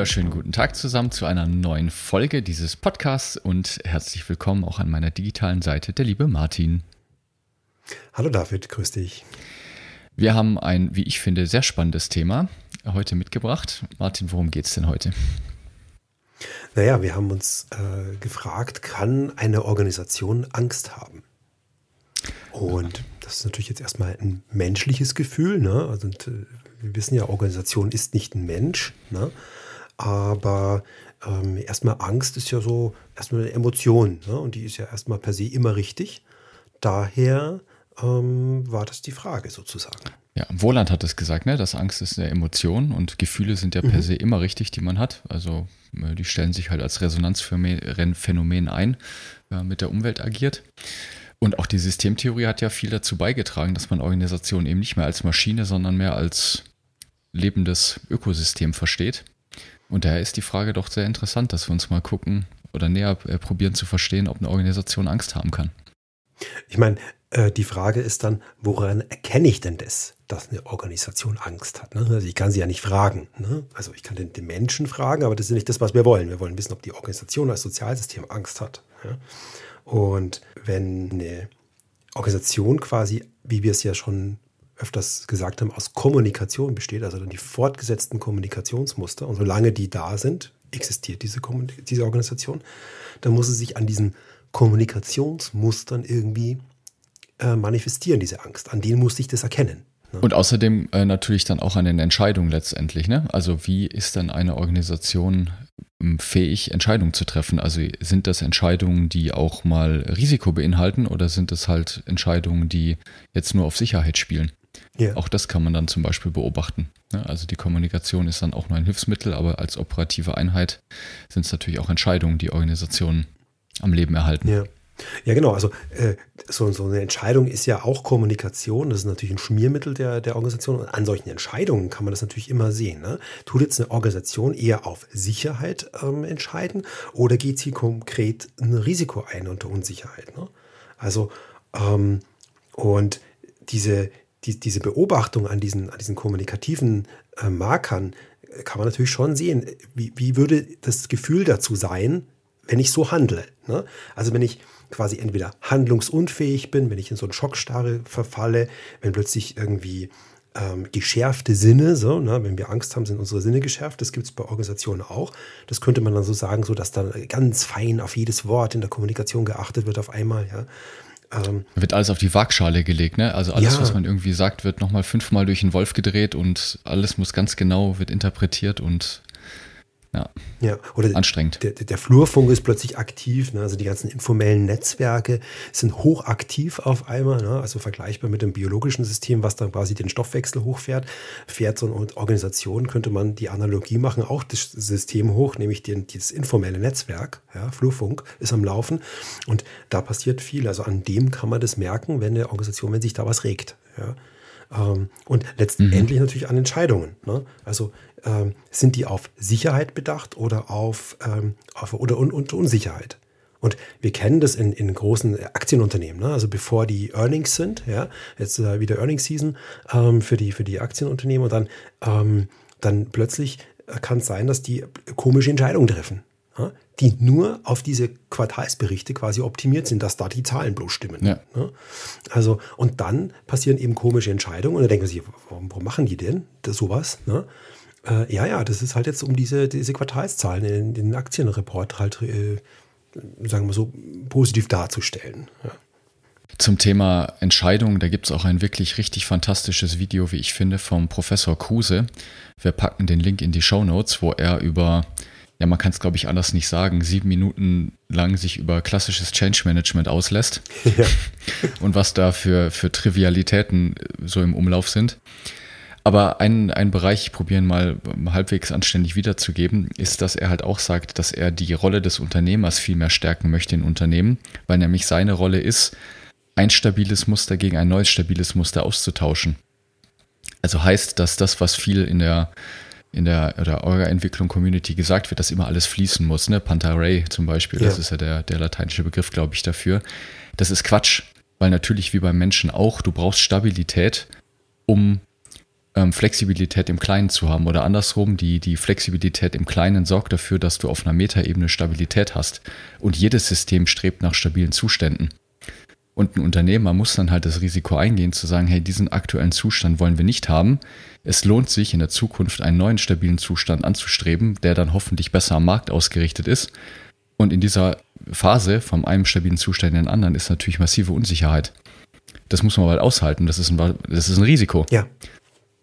Wunderschönen guten Tag zusammen zu einer neuen Folge dieses Podcasts und herzlich willkommen auch an meiner digitalen Seite, der liebe Martin. Hallo David, grüß dich. Wir haben ein, wie ich finde, sehr spannendes Thema heute mitgebracht. Martin, worum geht es denn heute? Naja, wir haben uns äh, gefragt, kann eine Organisation Angst haben? Und das ist natürlich jetzt erstmal ein menschliches Gefühl. Ne? Also, äh, wir wissen ja, Organisation ist nicht ein Mensch, ne? Aber ähm, erstmal Angst ist ja so erstmal eine Emotion ne? und die ist ja erstmal per se immer richtig. Daher ähm, war das die Frage sozusagen. Ja, Wohland hat es gesagt, ne? dass Angst ist eine Emotion und Gefühle sind ja per mhm. se immer richtig, die man hat. Also äh, die stellen sich halt als Resonanzphänomen ein, äh, mit der Umwelt agiert. Und auch die Systemtheorie hat ja viel dazu beigetragen, dass man Organisationen eben nicht mehr als Maschine, sondern mehr als lebendes Ökosystem versteht. Und daher ist die Frage doch sehr interessant, dass wir uns mal gucken oder näher äh, probieren zu verstehen, ob eine Organisation Angst haben kann. Ich meine, äh, die Frage ist dann, woran erkenne ich denn das, dass eine Organisation Angst hat? Ne? Also ich kann sie ja nicht fragen. Ne? Also ich kann den, den, Menschen fragen, aber das ist nicht das, was wir wollen. Wir wollen wissen, ob die Organisation als Sozialsystem Angst hat. Ja? Und wenn eine Organisation quasi, wie wir es ja schon öfters gesagt haben, aus Kommunikation besteht, also dann die fortgesetzten Kommunikationsmuster. Und solange die da sind, existiert diese, diese Organisation, dann muss sie sich an diesen Kommunikationsmustern irgendwie äh, manifestieren, diese Angst. An denen muss ich das erkennen. Ne? Und außerdem äh, natürlich dann auch an den Entscheidungen letztendlich. Ne? Also wie ist dann eine Organisation ähm, fähig, Entscheidungen zu treffen? Also sind das Entscheidungen, die auch mal Risiko beinhalten oder sind es halt Entscheidungen, die jetzt nur auf Sicherheit spielen? Ja. Auch das kann man dann zum Beispiel beobachten. Also die Kommunikation ist dann auch nur ein Hilfsmittel, aber als operative Einheit sind es natürlich auch Entscheidungen, die Organisationen am Leben erhalten. Ja. Ja, genau. Also äh, so, so, eine Entscheidung ist ja auch Kommunikation. Das ist natürlich ein Schmiermittel der, der Organisation. Und an solchen Entscheidungen kann man das natürlich immer sehen. Ne? Tut jetzt eine Organisation eher auf Sicherheit ähm, entscheiden oder geht sie konkret ein Risiko ein unter Unsicherheit? Ne? Also, ähm, und diese, die, diese Beobachtung an diesen, an diesen kommunikativen äh, Markern äh, kann man natürlich schon sehen. Wie, wie würde das Gefühl dazu sein, wenn ich so handle? Ne? Also wenn ich quasi entweder handlungsunfähig bin, wenn ich in so einen Schockstarre verfalle, wenn plötzlich irgendwie ähm, geschärfte Sinne, so, ne, wenn wir Angst haben, sind unsere Sinne geschärft. Das gibt es bei Organisationen auch. Das könnte man dann so sagen, so dass dann ganz fein auf jedes Wort in der Kommunikation geachtet wird auf einmal, ja. Ähm, wird alles auf die Waagschale gelegt, ne? Also alles, ja. was man irgendwie sagt, wird nochmal fünfmal durch den Wolf gedreht und alles muss ganz genau, wird interpretiert und ja. ja, oder anstrengend. Der, der Flurfunk ist plötzlich aktiv. Ne? Also die ganzen informellen Netzwerke sind hochaktiv auf einmal. Ne? Also vergleichbar mit dem biologischen System, was dann quasi den Stoffwechsel hochfährt. Fährt so eine Organisation, könnte man die Analogie machen, auch das System hoch, nämlich den, dieses informelle Netzwerk. Ja? Flurfunk ist am Laufen. Und da passiert viel. Also an dem kann man das merken, wenn eine Organisation, wenn sich da was regt. Ja? Ähm, und letztendlich mhm. natürlich an Entscheidungen. Ne? Also ähm, sind die auf Sicherheit bedacht oder auf, ähm, auf oder un, und Unsicherheit? Und wir kennen das in, in großen Aktienunternehmen. Ne? Also bevor die Earnings sind, ja, jetzt äh, wieder Earnings Season ähm, für, die, für die Aktienunternehmen und dann, ähm, dann plötzlich kann es sein, dass die komische Entscheidungen treffen die nur auf diese Quartalsberichte quasi optimiert sind, dass da die Zahlen bloß stimmen. Ja. Also, und dann passieren eben komische Entscheidungen und da denken sie, warum, warum machen die denn das, sowas? Ne? Äh, ja, ja, das ist halt jetzt um diese, diese Quartalszahlen in, den Aktienreport halt, äh, sagen wir so, positiv darzustellen. Ja. Zum Thema Entscheidungen, da gibt es auch ein wirklich richtig fantastisches Video, wie ich finde, vom Professor Kruse. Wir packen den Link in die Show Notes, wo er über ja, man kann es, glaube ich, anders nicht sagen, sieben Minuten lang sich über klassisches Change Management auslässt ja. und was da für, für Trivialitäten so im Umlauf sind. Aber ein, ein Bereich, ich probiere mal halbwegs anständig wiederzugeben, ist, dass er halt auch sagt, dass er die Rolle des Unternehmers viel mehr stärken möchte in Unternehmen, weil nämlich seine Rolle ist, ein stabiles Muster gegen ein neues stabiles Muster auszutauschen. Also heißt, dass das, was viel in der in der oder eurer Entwicklung Community gesagt wird, dass immer alles fließen muss, ne? Pantarei zum Beispiel, ja. das ist ja der, der lateinische Begriff, glaube ich, dafür. Das ist Quatsch, weil natürlich wie beim Menschen auch, du brauchst Stabilität, um ähm, Flexibilität im Kleinen zu haben oder andersrum, die, die Flexibilität im Kleinen sorgt dafür, dass du auf einer Metaebene Stabilität hast. Und jedes System strebt nach stabilen Zuständen. Und ein Unternehmer muss dann halt das Risiko eingehen, zu sagen, hey, diesen aktuellen Zustand wollen wir nicht haben. Es lohnt sich in der Zukunft einen neuen stabilen Zustand anzustreben, der dann hoffentlich besser am Markt ausgerichtet ist. Und in dieser Phase vom einem stabilen Zustand in den anderen ist natürlich massive Unsicherheit. Das muss man halt aushalten. Das ist ein, das ist ein Risiko. Ja.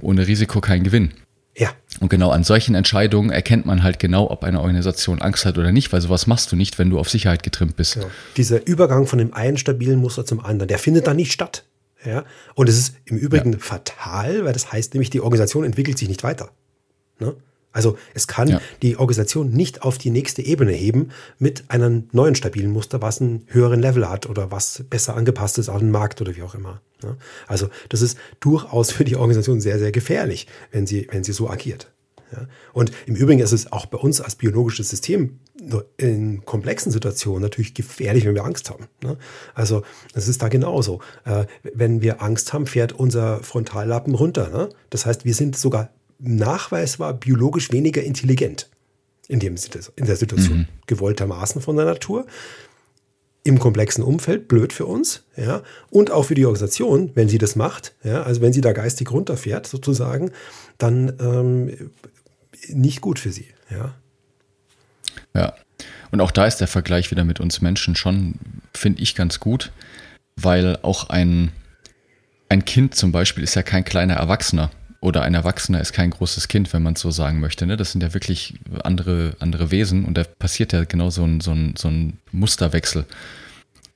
Ohne Risiko kein Gewinn. Ja. Und genau an solchen Entscheidungen erkennt man halt genau, ob eine Organisation Angst hat oder nicht, weil sowas machst du nicht, wenn du auf Sicherheit getrimmt bist. Ja. Dieser Übergang von dem einen stabilen Muster zum anderen, der findet da nicht statt. Ja? Und es ist im Übrigen ja. fatal, weil das heißt nämlich, die Organisation entwickelt sich nicht weiter. Ne? Also es kann ja. die Organisation nicht auf die nächste Ebene heben mit einem neuen stabilen Muster, was einen höheren Level hat oder was besser angepasst ist an den Markt oder wie auch immer. Ne? Also das ist durchaus für die Organisation sehr, sehr gefährlich, wenn sie, wenn sie so agiert. Ja? Und im Übrigen ist es auch bei uns als biologisches System in komplexen Situationen natürlich gefährlich, wenn wir Angst haben. Ne? Also es ist da genauso. Äh, wenn wir Angst haben, fährt unser Frontallappen runter. Ne? Das heißt, wir sind sogar nachweisbar biologisch weniger intelligent in, dem, in der Situation, mhm. gewolltermaßen von der Natur. Im komplexen Umfeld, blöd für uns, ja, und auch für die Organisation, wenn sie das macht, ja, also wenn sie da geistig runterfährt, sozusagen, dann ähm, nicht gut für sie, ja. Ja, und auch da ist der Vergleich wieder mit uns Menschen schon, finde ich, ganz gut, weil auch ein, ein Kind zum Beispiel ist ja kein kleiner Erwachsener oder ein Erwachsener ist kein großes Kind, wenn man es so sagen möchte. Ne? Das sind ja wirklich andere, andere Wesen und da passiert ja genau so ein, so ein, so ein Musterwechsel.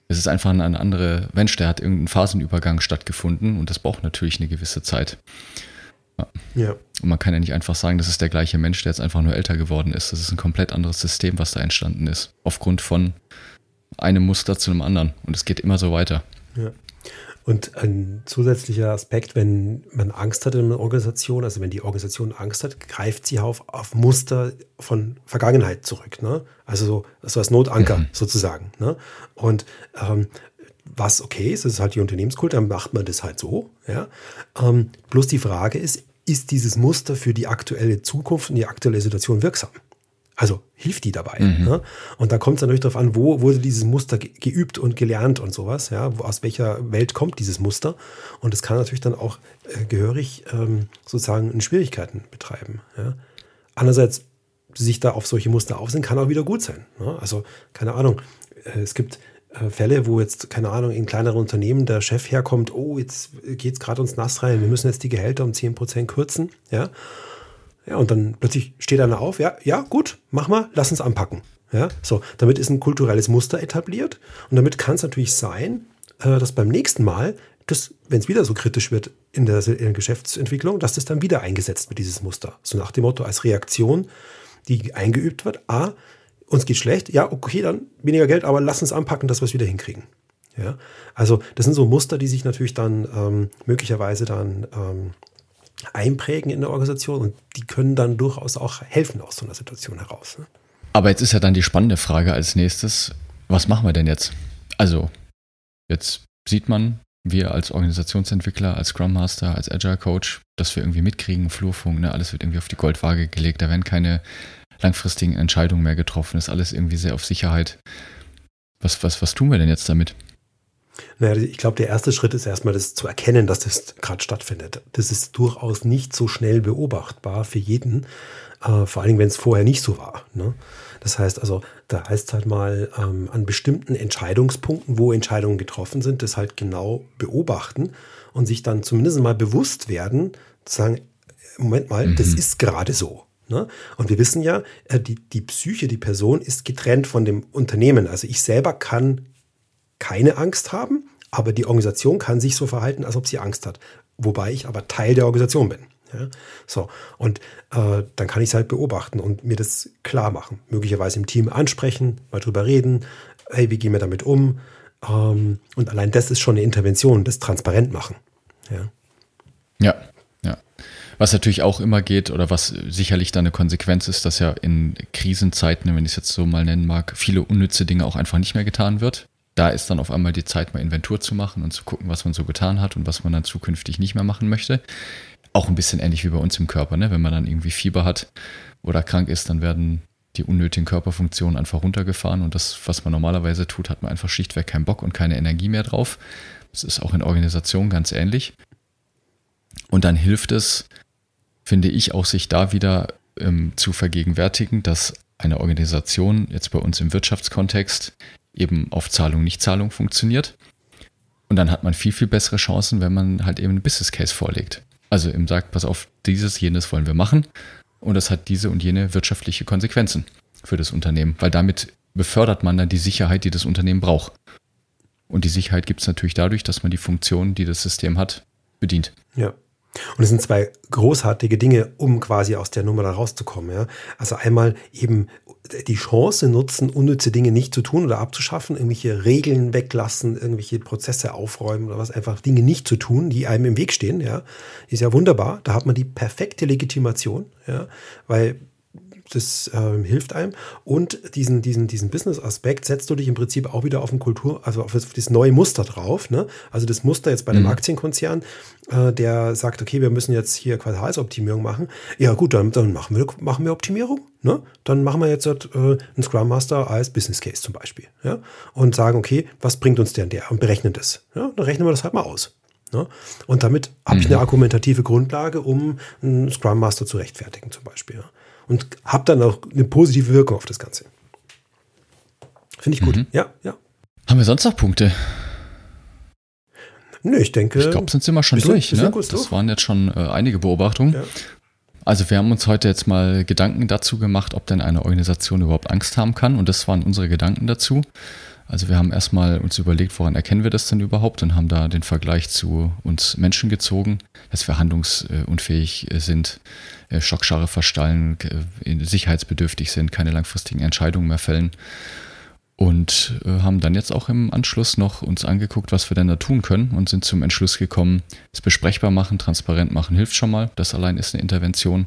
Es ist einfach ein anderer Mensch, der hat irgendeinen Phasenübergang stattgefunden und das braucht natürlich eine gewisse Zeit. Ja. ja. Und man kann ja nicht einfach sagen, das ist der gleiche Mensch, der jetzt einfach nur älter geworden ist. Das ist ein komplett anderes System, was da entstanden ist. Aufgrund von einem Muster zu einem anderen. Und es geht immer so weiter. Ja. Und ein zusätzlicher Aspekt, wenn man Angst hat in einer Organisation, also wenn die Organisation Angst hat, greift sie auf, auf Muster von Vergangenheit zurück. Ne? Also so, so als Notanker mhm. sozusagen. Ne? Und ähm, was okay ist, das ist halt die Unternehmenskultur, dann macht man das halt so. Ja? Ähm, bloß die Frage ist, ist dieses Muster für die aktuelle Zukunft und die aktuelle Situation wirksam? Also hilft die dabei. Mhm. Ne? Und da kommt es natürlich darauf an, wo wurde dieses Muster geübt und gelernt und sowas, ja, aus welcher Welt kommt dieses Muster. Und es kann natürlich dann auch äh, gehörig ähm, sozusagen in Schwierigkeiten betreiben. Ja? Andererseits, sich da auf solche Muster aufsehen, kann auch wieder gut sein. Ne? Also, keine Ahnung, äh, es gibt äh, Fälle, wo jetzt, keine Ahnung, in kleineren Unternehmen der Chef herkommt, oh, jetzt geht es gerade uns nass rein, wir müssen jetzt die Gehälter um 10% kürzen, ja. Ja, und dann plötzlich steht einer auf, ja, ja, gut, mach mal, lass uns anpacken. Ja, so, damit ist ein kulturelles Muster etabliert und damit kann es natürlich sein, äh, dass beim nächsten Mal, wenn es wieder so kritisch wird in der, in der, Geschäftsentwicklung, dass das dann wieder eingesetzt wird, dieses Muster. So nach dem Motto als Reaktion, die eingeübt wird, a, uns geht schlecht, ja, okay, dann weniger Geld, aber lass uns anpacken, dass wir es wieder hinkriegen. Ja, also das sind so Muster, die sich natürlich dann ähm, möglicherweise dann ähm, einprägen in der Organisation und die können dann durchaus auch helfen aus so einer Situation heraus. Ne? Aber jetzt ist ja dann die spannende Frage als nächstes, was machen wir denn jetzt? Also, jetzt sieht man, wir als Organisationsentwickler, als Scrum Master, als Agile Coach, dass wir irgendwie mitkriegen, Flurfunk, ne, alles wird irgendwie auf die Goldwaage gelegt, da werden keine langfristigen Entscheidungen mehr getroffen, ist alles irgendwie sehr auf Sicherheit. Was, was, was tun wir denn jetzt damit? Naja, ich glaube, der erste Schritt ist erstmal das zu erkennen, dass das gerade stattfindet. Das ist durchaus nicht so schnell beobachtbar für jeden, äh, vor allem wenn es vorher nicht so war. Ne? Das heißt also, da heißt es halt mal ähm, an bestimmten Entscheidungspunkten, wo Entscheidungen getroffen sind, das halt genau beobachten und sich dann zumindest mal bewusst werden, zu sagen, Moment mal, mhm. das ist gerade so. Ne? Und wir wissen ja, äh, die, die Psyche, die Person ist getrennt von dem Unternehmen. Also ich selber kann keine Angst haben, aber die Organisation kann sich so verhalten, als ob sie Angst hat. Wobei ich aber Teil der Organisation bin. Ja? So, und äh, dann kann ich es halt beobachten und mir das klar machen. Möglicherweise im Team ansprechen, mal drüber reden, hey, wie gehen wir damit um? Ähm, und allein das ist schon eine Intervention, das transparent machen. Ja. Ja, ja. Was natürlich auch immer geht oder was sicherlich dann eine Konsequenz ist, dass ja in Krisenzeiten, wenn ich es jetzt so mal nennen mag, viele unnütze Dinge auch einfach nicht mehr getan wird da ist dann auf einmal die Zeit, mal Inventur zu machen und zu gucken, was man so getan hat und was man dann zukünftig nicht mehr machen möchte. Auch ein bisschen ähnlich wie bei uns im Körper, ne? Wenn man dann irgendwie Fieber hat oder krank ist, dann werden die unnötigen Körperfunktionen einfach runtergefahren und das, was man normalerweise tut, hat man einfach schlichtweg keinen Bock und keine Energie mehr drauf. Das ist auch in Organisationen ganz ähnlich. Und dann hilft es, finde ich, auch sich da wieder ähm, zu vergegenwärtigen, dass eine Organisation jetzt bei uns im Wirtschaftskontext eben auf Zahlung, Nicht-Zahlung funktioniert. Und dann hat man viel, viel bessere Chancen, wenn man halt eben einen Business Case vorlegt. Also eben sagt, pass auf, dieses, jenes wollen wir machen. Und das hat diese und jene wirtschaftliche Konsequenzen für das Unternehmen, weil damit befördert man dann die Sicherheit, die das Unternehmen braucht. Und die Sicherheit gibt es natürlich dadurch, dass man die Funktionen, die das System hat, bedient. Ja. Und es sind zwei großartige Dinge, um quasi aus der Nummer da rauszukommen. Ja? Also einmal eben die Chance nutzen, unnütze Dinge nicht zu tun oder abzuschaffen, irgendwelche Regeln weglassen, irgendwelche Prozesse aufräumen oder was, einfach Dinge nicht zu tun, die einem im Weg stehen, ja, ist ja wunderbar. Da hat man die perfekte Legitimation, ja, weil das äh, hilft einem. Und diesen, diesen, diesen Business-Aspekt setzt du dich im Prinzip auch wieder auf ein Kultur, also auf das, neue Muster drauf. Ne? Also das Muster jetzt bei einem mhm. Aktienkonzern, äh, der sagt, okay, wir müssen jetzt hier Quartalsoptimierung machen. Ja, gut, dann, dann machen, wir, machen wir Optimierung. Ne? Dann machen wir jetzt äh, einen Scrum Master als Business Case zum Beispiel. Ja? Und sagen, okay, was bringt uns denn der? Und berechnen das. Ja? Dann rechnen wir das halt mal aus. Ne? Und damit habe ich eine mhm. argumentative Grundlage, um einen Scrum Master zu rechtfertigen, zum Beispiel. Und habe dann auch eine positive Wirkung auf das Ganze. Finde ich gut. Mhm. Ja, ja. Haben wir sonst noch Punkte? Nö, ich denke. Ich glaube, sind wir schon durch. Ne? Das durch. waren jetzt schon äh, einige Beobachtungen. Ja. Also wir haben uns heute jetzt mal Gedanken dazu gemacht, ob denn eine Organisation überhaupt Angst haben kann. Und das waren unsere Gedanken dazu. Also wir haben erstmal uns überlegt, woran erkennen wir das denn überhaupt und haben da den Vergleich zu uns Menschen gezogen, dass wir handlungsunfähig sind, äh, Schockstarre verstallen, äh, sicherheitsbedürftig sind, keine langfristigen Entscheidungen mehr fällen. Und äh, haben dann jetzt auch im Anschluss noch uns angeguckt, was wir denn da tun können und sind zum Entschluss gekommen, es besprechbar machen, transparent machen hilft schon mal. Das allein ist eine Intervention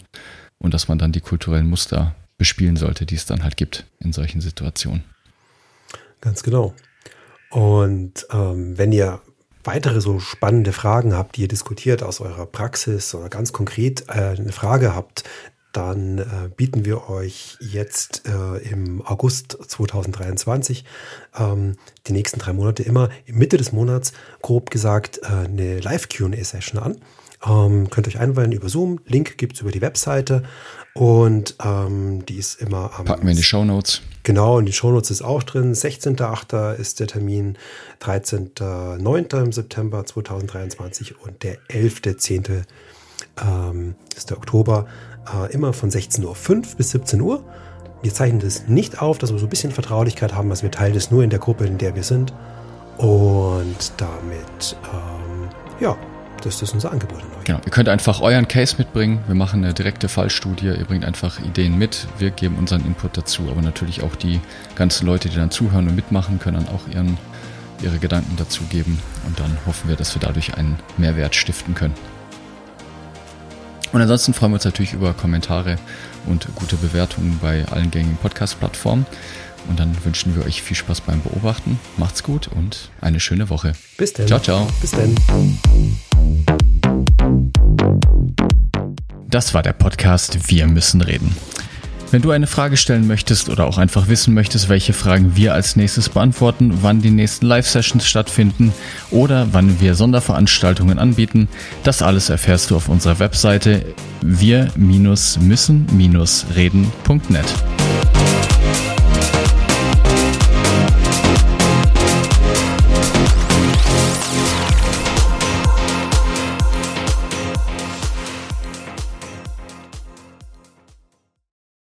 und dass man dann die kulturellen Muster bespielen sollte, die es dann halt gibt in solchen Situationen. Ganz genau. Und ähm, wenn ihr weitere so spannende Fragen habt, die ihr diskutiert aus eurer Praxis oder ganz konkret äh, eine Frage habt, dann äh, bieten wir euch jetzt äh, im August 2023 ähm, die nächsten drei Monate immer Mitte des Monats, grob gesagt, äh, eine Live-QA-Session an. Ähm, könnt euch einweihen über Zoom. Link gibt es über die Webseite. Und ähm, die ist immer am. Packen wir in die Show Notes. Genau, in die Show Notes ist auch drin. 16.8. ist der Termin, 13.9. im September 2023 und der 11.10. Ähm, ist der Oktober. Äh, immer von 16.05 Uhr bis 17 Uhr. Wir zeichnen das nicht auf, dass wir so ein bisschen Vertraulichkeit haben, dass wir teilen das nur in der Gruppe, in der wir sind. Und damit, ähm, ja, das ist unser Angebot an euch. Genau, ihr könnt einfach euren Case mitbringen. Wir machen eine direkte Fallstudie. Ihr bringt einfach Ideen mit. Wir geben unseren Input dazu. Aber natürlich auch die ganzen Leute, die dann zuhören und mitmachen, können dann auch ihren, ihre Gedanken dazu geben. Und dann hoffen wir, dass wir dadurch einen Mehrwert stiften können. Und ansonsten freuen wir uns natürlich über Kommentare und gute Bewertungen bei allen gängigen Podcast-Plattformen. Und dann wünschen wir euch viel Spaß beim Beobachten. Macht's gut und eine schöne Woche. Bis dann. Ciao, ciao. Bis dann. Das war der Podcast Wir müssen reden. Wenn du eine Frage stellen möchtest oder auch einfach wissen möchtest, welche Fragen wir als nächstes beantworten, wann die nächsten Live-Sessions stattfinden oder wann wir Sonderveranstaltungen anbieten, das alles erfährst du auf unserer Webseite wir-müssen-reden.net.